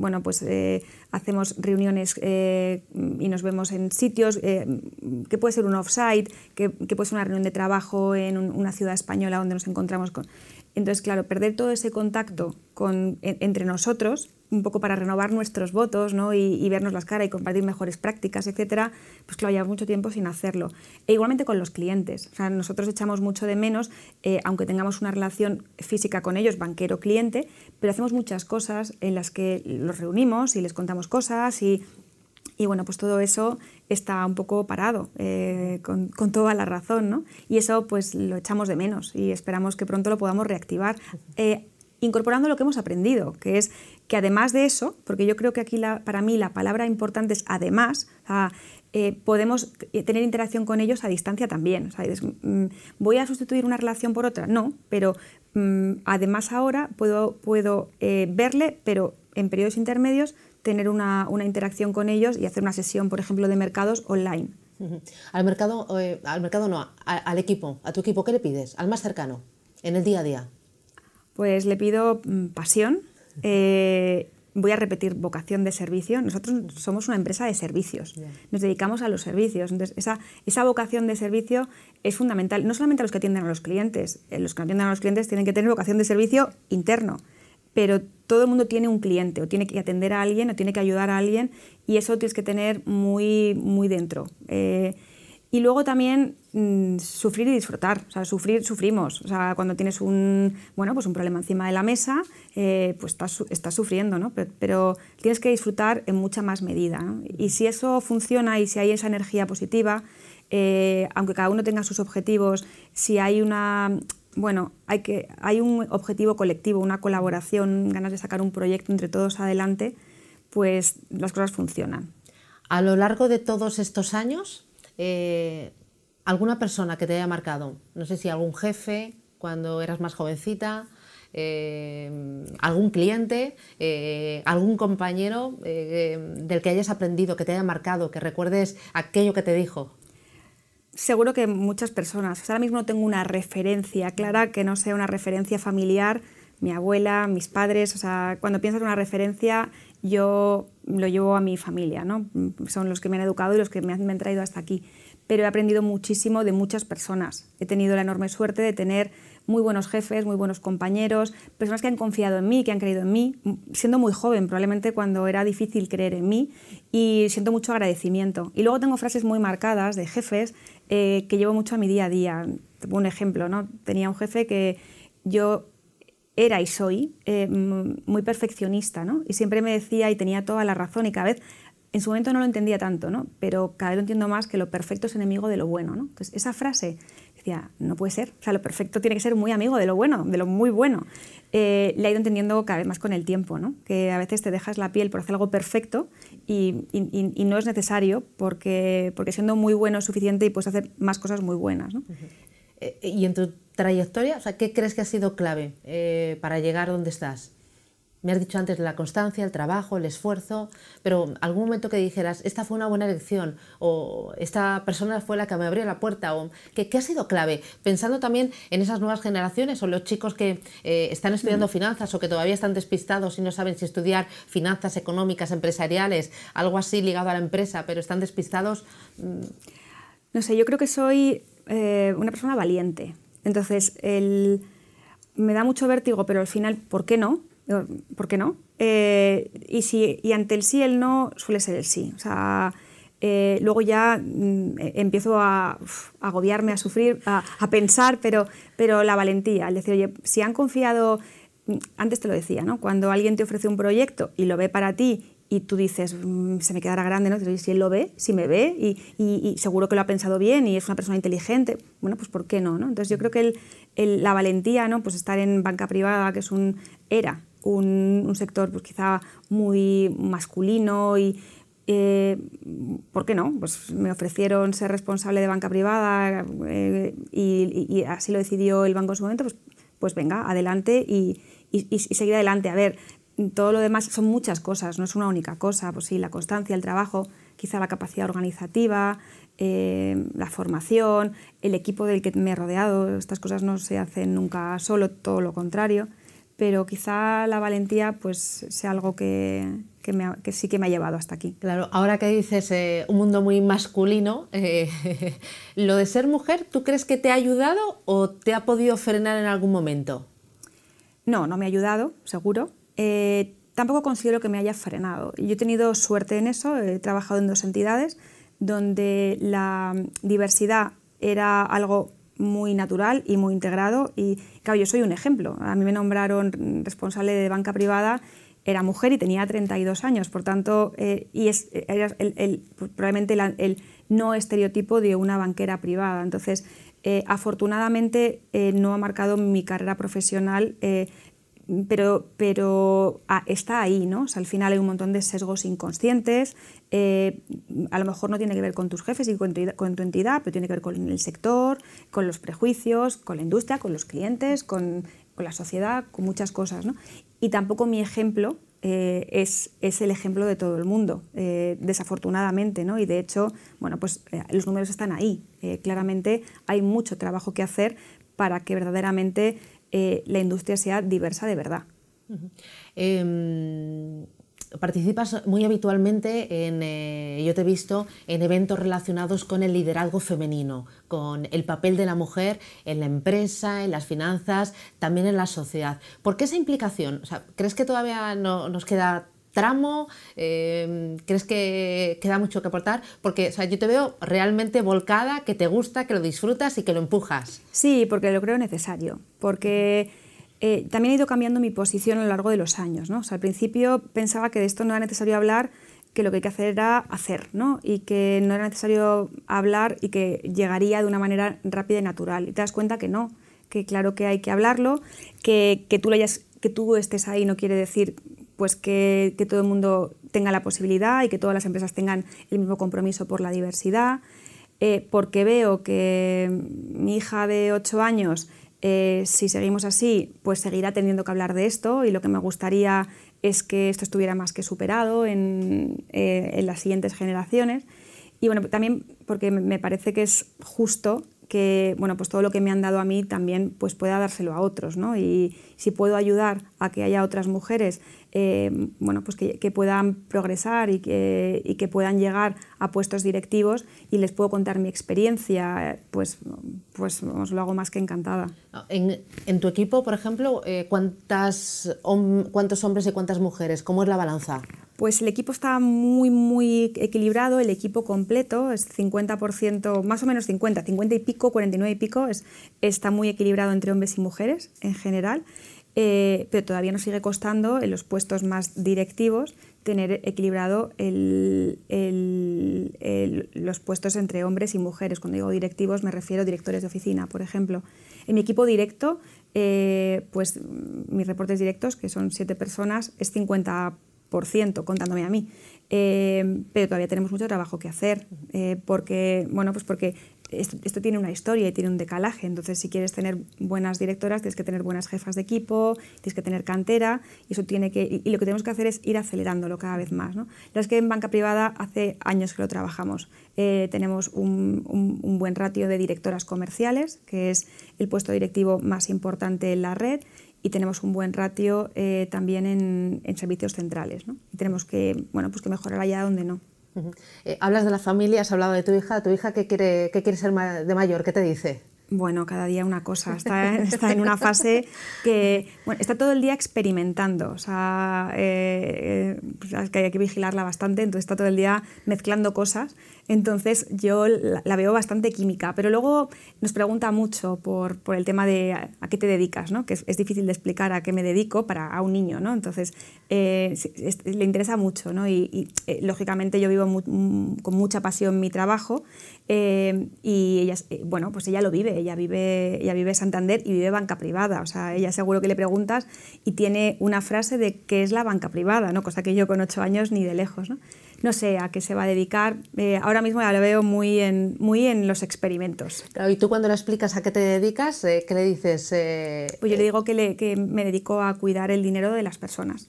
bueno, pues eh, hacemos reuniones eh, y nos vemos en sitios, que puede ser un off-site, que, que, puede ser una reunión de trabajo en una ciudad española donde nos encontramos con... Entonces, claro, perder todo ese contacto con, entre nosotros un poco para renovar nuestros votos ¿no? y, vernos las caras y compartir mejores prácticas, etcétera, pues claro, llevamos mucho tiempo sin hacerlo. E igualmente con los clientes. O sea, nosotros echamos mucho de menos, eh, aunque tengamos una relación física con ellos, banquero-cliente, pero hacemos muchas cosas en las que los reunimos y les contamos cosas y, y bueno, pues todo eso está un poco parado, eh, con, toda la razón, ¿no? Y eso pues lo echamos de menos y esperamos que pronto lo podamos reactivar. Eh, incorporando lo que hemos aprendido, que es que además de eso, porque yo creo que aquí para mí la palabra importante es además, eh, podemos tener interacción con ellos a distancia también. Mm, ¿Voy a sustituir una relación por otra? No, pero mm, además ahora puedo, puedo verle, pero en periodos intermedios tener una, interacción con ellos y hacer una sesión, por ejemplo, de mercados online. Al mercado, eh, al mercado no, al equipo, a tu equipo, ¿qué le pides? Al más cercano, en el día a día. Pues le pido mm, pasión. Eh, voy a repetir vocación de servicio. Nosotros somos una empresa de servicios. Nos dedicamos a los servicios. Entonces, esa, esa vocación de servicio es fundamental. No solamente a los que atienden a los clientes. Eh, los que atienden a los clientes tienen que tener vocación de servicio interno. Pero todo el mundo tiene un cliente, o tiene que atender a alguien, o tiene que ayudar a alguien, y eso tienes que tener muy, muy dentro. Eh, y luego también mm, sufrir y disfrutar. O sea, sufrir, sufrimos. O sea, cuando tienes un, bueno, pues un problema encima de la mesa, eh, pues estás, estás sufriendo, ¿no? Pero, tienes que disfrutar en mucha más medida. Y si eso funciona y si hay esa energía positiva, eh, aunque cada uno tenga sus objetivos, si hay una... Bueno, hay, que, hay un objetivo colectivo, una colaboración, ganas de sacar un proyecto entre todos adelante, pues las cosas funcionan. A lo largo de todos estos años, eh, alguna persona que te haya marcado, no sé si algún jefe cuando eras más jovencita, eh, algún cliente, eh, algún compañero del que hayas aprendido, que te haya marcado, que recuerdes aquello que te dijo. Seguro que muchas personas. Ahora mismo tengo una referencia clara que no sea una referencia familiar, mi abuela, mis padres. O sea, cuando piensas en una referencia, yo lo llevo a mi familia, ¿no? Son los que me han educado y los que me han, traído hasta aquí. Pero he aprendido muchísimo de muchas personas. He tenido la enorme suerte de tener muy buenos jefes, muy buenos compañeros, personas que han confiado en mí, que han creído en mí, siendo muy joven, probablemente cuando era difícil creer en mí, y siento mucho agradecimiento. Y luego tengo frases muy marcadas de jefes eh, que llevo mucho a mi día a día. Un ejemplo, ¿no? Tenía un jefe que yo era y soy eh, muy perfeccionista, ¿no? Y siempre me decía y tenía toda la razón y cada vez, en su momento no lo entendía tanto, ¿no? Pero cada vez lo entiendo más que lo perfecto es enemigo de lo bueno, ¿no? Entonces, esa frase decía, no puede ser, o sea, lo perfecto tiene que ser muy amigo de lo bueno, de lo muy bueno. eh, le he ido entendiendo cada vez más con el tiempo, ¿no? que a veces te dejas la piel por hacer algo perfecto y, no es necesario porque, porque siendo muy bueno es suficiente y puedes hacer más cosas muy buenas. Eh, y en tu trayectoria, o sea, ¿qué crees que ha sido clave eh, para llegar donde estás? Me has dicho antes la constancia, el trabajo, el esfuerzo, pero algún momento que dijeras, esta fue una buena elección, o esta persona fue la que me abrió la puerta, o ¿qué, ha sido clave? Pensando también en esas nuevas generaciones o los chicos que eh, están estudiando mm. finanzas o que todavía están despistados y no saben si estudiar finanzas económicas, empresariales, algo así ligado a la empresa, pero están despistados. Mm. No sé, yo creo que soy eh, una persona valiente. Entonces, el, me da mucho vértigo, pero al final, ¿por qué no? ¿Por qué no? Eh, y, si, y ante el sí, el no suele ser el sí. O sea, eh, luego ya mm, empiezo a, agobiarme, a sufrir, a, pensar, pero, pero la valentía, el decir, oye, si han confiado, mm, antes te lo decía, ¿no? Cuando alguien te ofrece un proyecto y lo ve para ti y tú dices, mm, se me quedará grande, ¿no? si él lo ve, si me ve y, y, seguro que lo ha pensado bien y es una persona inteligente, bueno, pues ¿por qué no? no? Entonces yo creo que el, la valentía, ¿no? Pues estar en banca privada, que es un, era un, sector pues, quizá muy masculino y eh, ¿por qué no? Pues me ofrecieron ser responsable de banca privada eh, y, así lo decidió el banco en su momento, pues, pues venga, adelante y, seguir adelante. A ver, todo lo demás son muchas cosas, no es una única cosa, pues sí, la constancia, el trabajo, quizá la capacidad organizativa, eh, la formación, el equipo del que me he rodeado, estas cosas no se hacen nunca solo, todo lo contrario pero quizá la valentía pues sea algo que, que, sí que me ha llevado hasta aquí. Claro, ahora que dices eh, un mundo muy masculino, eh, ¿lo de ser mujer tú crees que te ha ayudado o te ha podido frenar en algún momento? No, no me ha ayudado, seguro. Eh, tampoco considero que me haya frenado. Yo he tenido suerte en eso, he trabajado en dos entidades donde la diversidad era algo muy natural y muy integrado. Y claro, yo soy un ejemplo. A mí me nombraron responsable de banca privada, era mujer y tenía 32 años, por tanto, eh, y es, era probablemente el no estereotipo de una banquera privada. Entonces, eh, afortunadamente eh, no ha marcado mi carrera profesional pero, pero ah, está ahí, ¿no? al final hay un montón de sesgos inconscientes, eh, a lo mejor no tiene que ver con tus jefes y con tu, entidad, pero tiene que ver con el sector, con los prejuicios, con la industria, con los clientes, con, la sociedad, con muchas cosas, ¿no? Y tampoco mi ejemplo eh, es, es, el ejemplo de todo el mundo, eh, desafortunadamente, ¿no? Y de hecho, bueno, pues los números están ahí. claramente hay mucho trabajo que hacer para que verdaderamente eh, la industria sea diversa de verdad. Em, participas muy habitualmente en, eh, yo te he visto en eventos relacionados con el liderazgo femenino, con el papel de la mujer en la empresa, en las finanzas, también en la sociedad. ¿Por qué esa implicación? ¿Crees que todavía no, nos queda tramo? Em, ¿Crees que queda mucho que aportar? Porque yo te veo realmente volcada, que te gusta, que lo disfrutas y que lo empujas. Sí, porque lo creo necesario, porque eh, también he ido cambiando mi posición a lo largo de los años. ¿no? al principio pensaba que de esto no era necesario hablar, que lo que hay que hacer era hacer, ¿no? y que no era necesario hablar y que llegaría de una manera rápida y natural. Y te das cuenta que no, que claro que hay que hablarlo, que, que tú, lo hayas, que tú estés ahí no quiere decir pues que, todo el mundo tenga la posibilidad y que todas las empresas tengan el mismo compromiso por la diversidad, eh, porque veo que mi hija de 8 años, eh, si seguimos así, pues seguirá teniendo que hablar de esto y lo que me gustaría es que esto estuviera más que superado en, eh, en las siguientes generaciones. Y bueno, también porque me parece que es justo que bueno, pues todo lo que me han dado a mí también pues pueda dárselo a otros. ¿no? Y si puedo ayudar a que haya otras mujeres eh, bueno, pues que, puedan progresar y que, y que, puedan llegar a puestos directivos y les puedo contar mi experiencia, pues, pues os lo hago más que encantada. En, en tu equipo, por ejemplo, eh, ¿cuántas, ¿cuántos hombres y cuántas mujeres? ¿Cómo es la balanza? Pues el equipo está muy, muy equilibrado, el equipo completo es 50%, más o menos 50, 50 y pico, 49 y pico, es, está muy equilibrado entre hombres y mujeres en general, eh, pero todavía nos sigue costando en los puestos más directivos tener equilibrado los puestos entre hombres y mujeres. Cuando digo directivos me refiero a directores de oficina, por ejemplo. En mi equipo directo eh, pues mis reportes directos, que son siete personas, es 50% contándome a mí. Eh, pero todavía tenemos mucho trabajo que hacer, eh, porque, bueno, pues porque esto, tiene una historia y tiene un decalaje. Entonces, si quieres tener buenas directoras, tienes que tener buenas jefas de equipo, tienes que tener cantera, y eso tiene que. Y, lo que tenemos que hacer es ir acelerándolo cada vez más. ¿no? La es que en banca privada hace años que lo trabajamos. Eh, tenemos un, buen ratio de directoras comerciales, que es el puesto directivo más importante en la red, y tenemos un buen ratio eh, también en, en, servicios centrales. ¿no? Y tenemos que, bueno, pues que mejorar allá donde no. Eh, hablas de la familia, has hablado de tu hija. ¿Tu hija qué quiere, qué quiere ser de mayor? ¿Qué te dice? Bueno, cada día una cosa. Está, está en una fase que bueno, está todo el día experimentando. O sea, eh, pues que hay que vigilarla bastante, entonces está todo el día mezclando cosas. Entonces yo la, veo bastante química, pero luego nos pregunta mucho por, por el tema de a, qué te dedicas, ¿no? que es, difícil de explicar a qué me dedico para a un niño. ¿no? Entonces eh, le interesa mucho ¿no? y, eh, lógicamente yo vivo con mucha pasión mi trabajo eh, y ella, bueno, pues ella lo vive, ella vive, ella vive Santander y vive banca privada. O sea, ella seguro que le preguntas y tiene una frase de qué es la banca privada, ¿no? cosa que yo con ocho años ni de lejos. ¿no? No sé a qué se va a dedicar. Eh, ahora mismo ya lo veo muy en, muy en los experimentos. ¿Y tú cuando le explicas a qué te dedicas, eh, qué le dices? Eh, pues yo le digo que, le, que, me dedico a cuidar el dinero de las personas.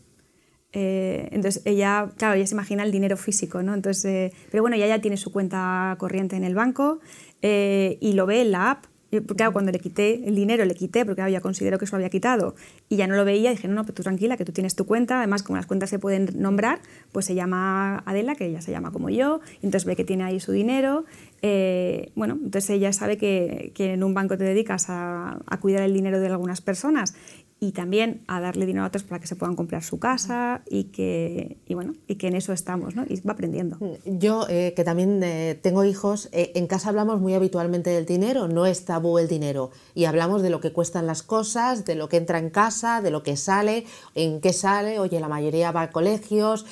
entonces ella, claro, ella se imagina el dinero físico, ¿no? Entonces, pero bueno, ella ya tiene su cuenta corriente en el banco y lo ve en la app claro, cuando le quité el dinero, le quité, porque ya considero que eso lo había quitado, y ya no lo veía, dije, no, no, pero tú tranquila, que tú tienes tu cuenta, además como las cuentas se pueden nombrar, pues se llama Adela, que ella se llama como yo, entonces ve que tiene ahí su dinero, eh, bueno, entonces ella sabe que, que, en un banco te dedicas a, a, cuidar el dinero de algunas personas y también a darle dinero a otros para que se puedan comprar su casa y que, y bueno, y que en eso estamos, ¿no? Y va aprendiendo. Yo, eh, que también eh, tengo hijos, eh, en casa hablamos muy habitualmente del dinero, no es tabú el dinero, y hablamos de lo que cuestan las cosas, de lo que entra en casa, de lo que sale, en qué sale, oye, la mayoría va a colegios,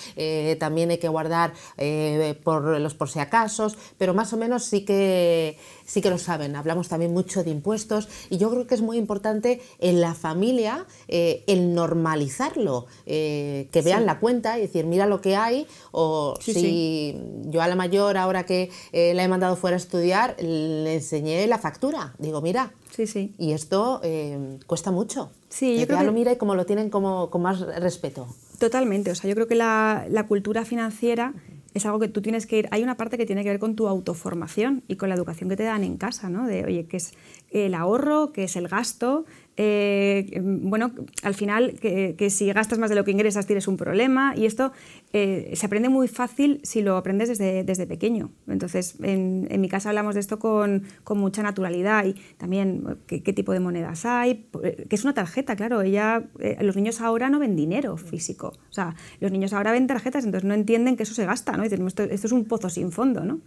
también hay que guardar por los por si acasos, pero más o menos sí que sí que lo saben. Hablamos también mucho de impuestos y yo creo que es muy importante en la familia eh, el normalizarlo, eh, que vean la cuenta y decir, mira lo que hay, o si yo a la mayor, ahora que eh, la he mandado fuera a estudiar, le enseñé la factura. Digo, mira, Sí, sí. Y esto cuesta mucho. Sí, yo creo que... lo mira y como lo tienen como con más respeto. Totalmente. O sea, yo creo que la, la cultura financiera es algo que tú tienes que ir. Hay una parte que tiene que ver con tu autoformación y con la educación que te dan en casa, ¿no? De, oye, ¿qué es el ahorro? ¿Qué es el gasto? Eh, bueno, al final, que, si gastas más de lo que ingresas tienes un problema y esto eh, se aprende muy fácil si lo aprendes desde, desde pequeño. Entonces, en, mi casa hablamos de esto con, con mucha naturalidad y también qué, tipo de monedas hay, que es una tarjeta, claro, ella, eh, los niños ahora no ven dinero físico, o sea, los niños ahora ven tarjetas, entonces no entienden que eso se gasta, ¿no? Dicen, esto, esto es un pozo sin fondo, ¿no?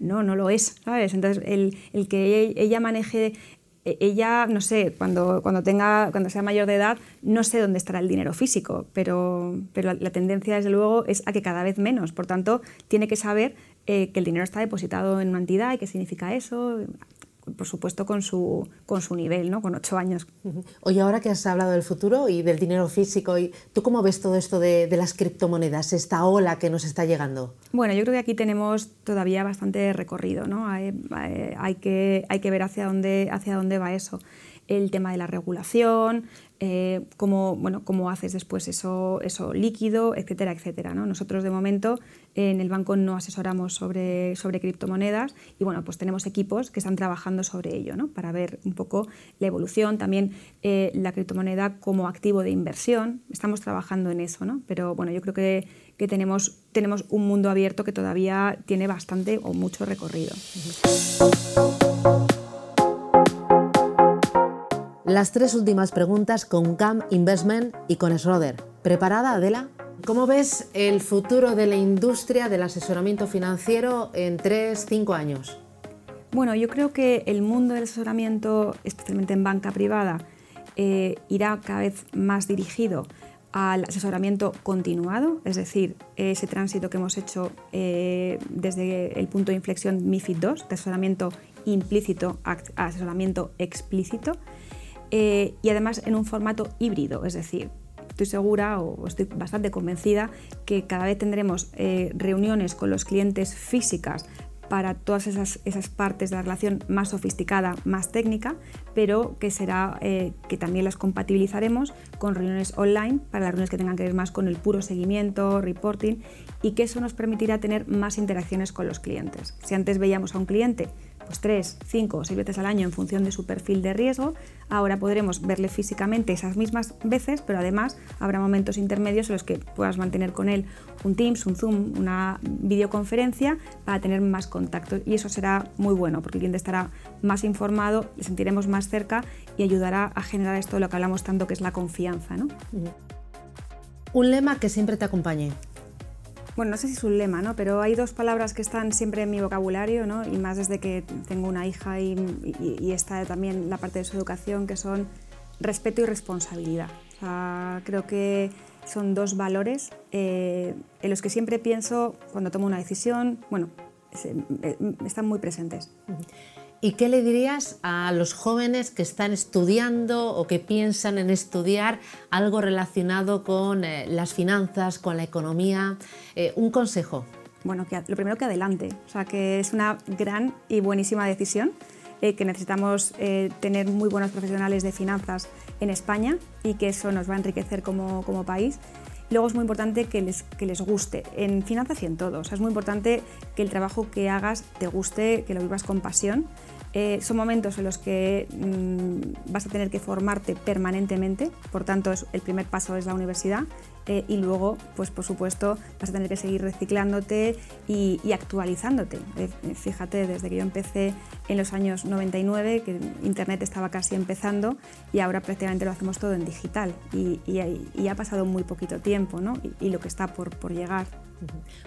No, no lo es, ¿sabes? Entonces, el, el que ella maneje e-, ella, no sé, cuando, cuando, tenga, cuando sea mayor de edad, no sé dónde estará el dinero físico, pero, pero la, tendencia, desde luego, es a que cada vez menos. Por tanto, tiene que saber eh, que el dinero está depositado en una entidad y qué significa eso por supuesto con su, con su nivel, ¿no? con ocho años. Oye, ahora que has hablado del futuro y del dinero físico, y ¿tú cómo ves todo esto de, las criptomonedas, esta ola que nos está llegando? Bueno, yo creo que aquí tenemos todavía bastante recorrido, ¿no? hay, que, hay que ver hacia dónde, hacia dónde va eso el tema de la regulación, eh, cómo, bueno, cómo haces después eso, eso líquido, etcétera, etcétera. ¿no? Nosotros de momento en el banco no asesoramos sobre, sobre criptomonedas y bueno, pues tenemos equipos que están trabajando sobre ello ¿no? para ver un poco la evolución, también eh, la criptomoneda como activo de inversión. Estamos trabajando en eso, ¿no? pero bueno, yo creo que, que tenemos, tenemos un mundo abierto que todavía tiene bastante o mucho recorrido. Las tres últimas preguntas con CAM Investment y con Schroeder. ¿Preparada, Adela? ¿Cómo ves el futuro de la industria del asesoramiento financiero en 3-5 años? Bueno, yo creo que el mundo del asesoramiento, especialmente en banca privada, eh, irá cada vez más dirigido al asesoramiento continuado, es decir, ese tránsito que hemos hecho eh, desde el punto de inflexión MIFID II, de asesoramiento implícito a asesoramiento explícito. Eh, y además en un formato híbrido, es decir, estoy segura o estoy bastante convencida que cada vez tendremos eh, reuniones con los clientes físicas para todas esas, esas, partes de la relación más sofisticada, más técnica, pero que será eh, que también las compatibilizaremos con reuniones online para las reuniones que tengan que ver más con el puro seguimiento, reporting y que eso nos permitirá tener más interacciones con los clientes. Si antes veíamos a un cliente pues tres, cinco o seis veces al año en función de su perfil de riesgo. Ahora podremos verle físicamente esas mismas veces, pero además habrá momentos intermedios en los que puedas mantener con él un Teams, un Zoom, una videoconferencia para tener más contacto. Y eso será muy bueno porque el cliente estará más informado, le sentiremos más cerca y ayudará a generar esto de lo que hablamos tanto que es la confianza. ¿no? Un lema que siempre te acompañe bueno, no sé si es un lema, ¿no? pero hay dos palabras que están siempre en mi vocabulario, ¿no? y más desde que tengo una hija y, está también la parte de su educación, que son respeto y responsabilidad. creo que son dos valores eh, en los que siempre pienso cuando tomo una decisión, bueno, eh, están muy presentes. ¿Y qué le dirías a los jóvenes que están estudiando o que piensan en estudiar algo relacionado con eh, las finanzas, con la economía? Eh, un consejo. Bueno, lo primero que adelante, o sea, que es una gran y buenísima decisión, eh, que necesitamos tener muy buenos profesionales de finanzas en España y que eso nos va a enriquecer como país. Luego es muy importante que les, que les guste, en finanzas y en todo. O sea, es muy importante que el trabajo que hagas te guste, que lo vivas con pasión eh, son momentos en los que mm, vas a tener que formarte permanentemente, por tanto el primer paso es la universidad eh, y luego, pues por supuesto, vas a tener que seguir reciclándote y, actualizándote. Eh, fíjate, desde que yo empecé en los años 99, que Internet estaba casi empezando y ahora prácticamente lo hacemos todo en digital y, ha pasado muy poquito tiempo y, lo que está por llegar.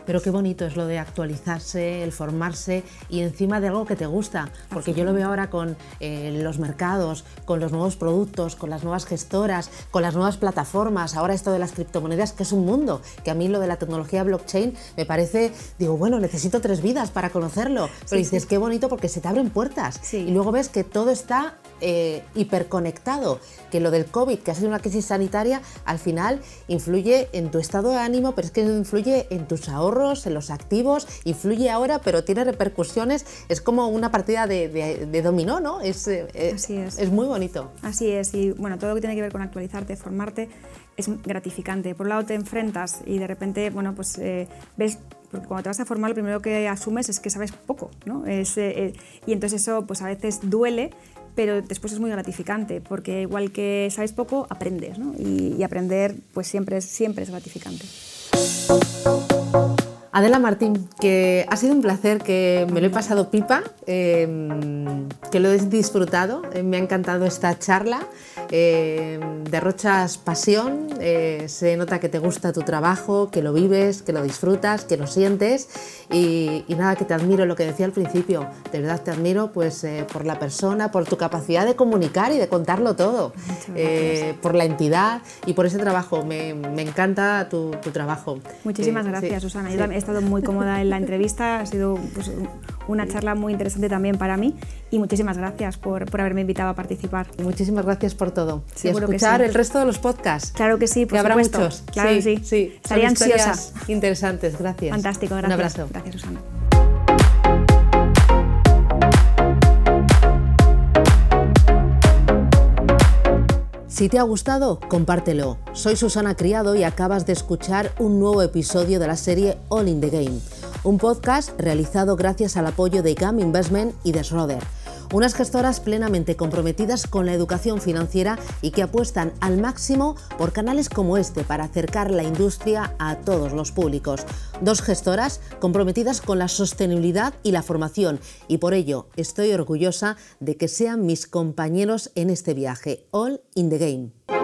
Pero qué bonito es lo de actualizarse, el formarse y encima de algo que te gusta, porque yo lo veo ahora con eh, los mercados, con los nuevos productos, con las nuevas gestoras, con las nuevas plataformas, ahora esto de las criptomonedas, que es un mundo, que a mí lo de la tecnología blockchain me parece, digo, bueno, necesito tres vidas para conocerlo, pero dices, qué bonito porque se te abren puertas y luego ves que todo está eh, hiperconectado, que lo del COVID, que ha sido una crisis sanitaria, al final influye en tu estado de ánimo, pero es que influye en tus ahorros, en los activos, influye ahora, pero tiene repercusiones, es como una partida de, dominó, ¿no? Es, eh, Así es. es muy bonito. Así es, y bueno, todo lo que tiene que ver con actualizarte, formarte, es gratificante. Por un lado te enfrentas y de repente, bueno, pues eh, ves porque cuando te vas a formar lo primero que asumes es que sabes poco, ¿no? Es, y entonces eso pues a veces duele, pero después es muy gratificante, porque igual que sabes poco, aprendes, ¿no? y, aprender pues siempre es, siempre es gratificante. Adela Martín, que ha sido un placer, que me lo he pasado pipa, em, que lo he disfrutado, eh, me ha encantado esta charla, em, derrochas pasión, eh, se nota que te gusta tu trabajo, que lo vives, que lo disfrutas, que lo sientes y, nada, que te admiro, lo que decía al principio, de verdad te admiro pues eh, por la persona, por tu capacidad de comunicar y de contarlo todo, por la entidad y por ese trabajo, me, encanta tu, trabajo. Muchísimas gracias, Susana. Estado muy cómoda en la entrevista, ha sido pues, una charla muy interesante también para mí y muchísimas gracias por, por haberme invitado a participar. muchísimas gracias por todo. Seguro y escuchar el resto de los podcasts. Claro que sí, por habrá muchos. Claro que sí. sí. Estaría ansiosa. Interesantes, gracias. Fantástico, gracias. Un abrazo. Gracias, Susana. Si te ha gustado, compártelo. Soy Susana Criado y acabas de escuchar un nuevo episodio de la serie All in the Game, un podcast realizado gracias al apoyo de GAM Investment y de Schroeder unas gestoras plenamente comprometidas con la educación financiera y que apuestan al máximo por canales como este para acercar la industria a todos los públicos. Dos gestoras comprometidas con la sostenibilidad y la formación y por ello estoy orgullosa de que sean mis compañeros en este viaje, All in the Game.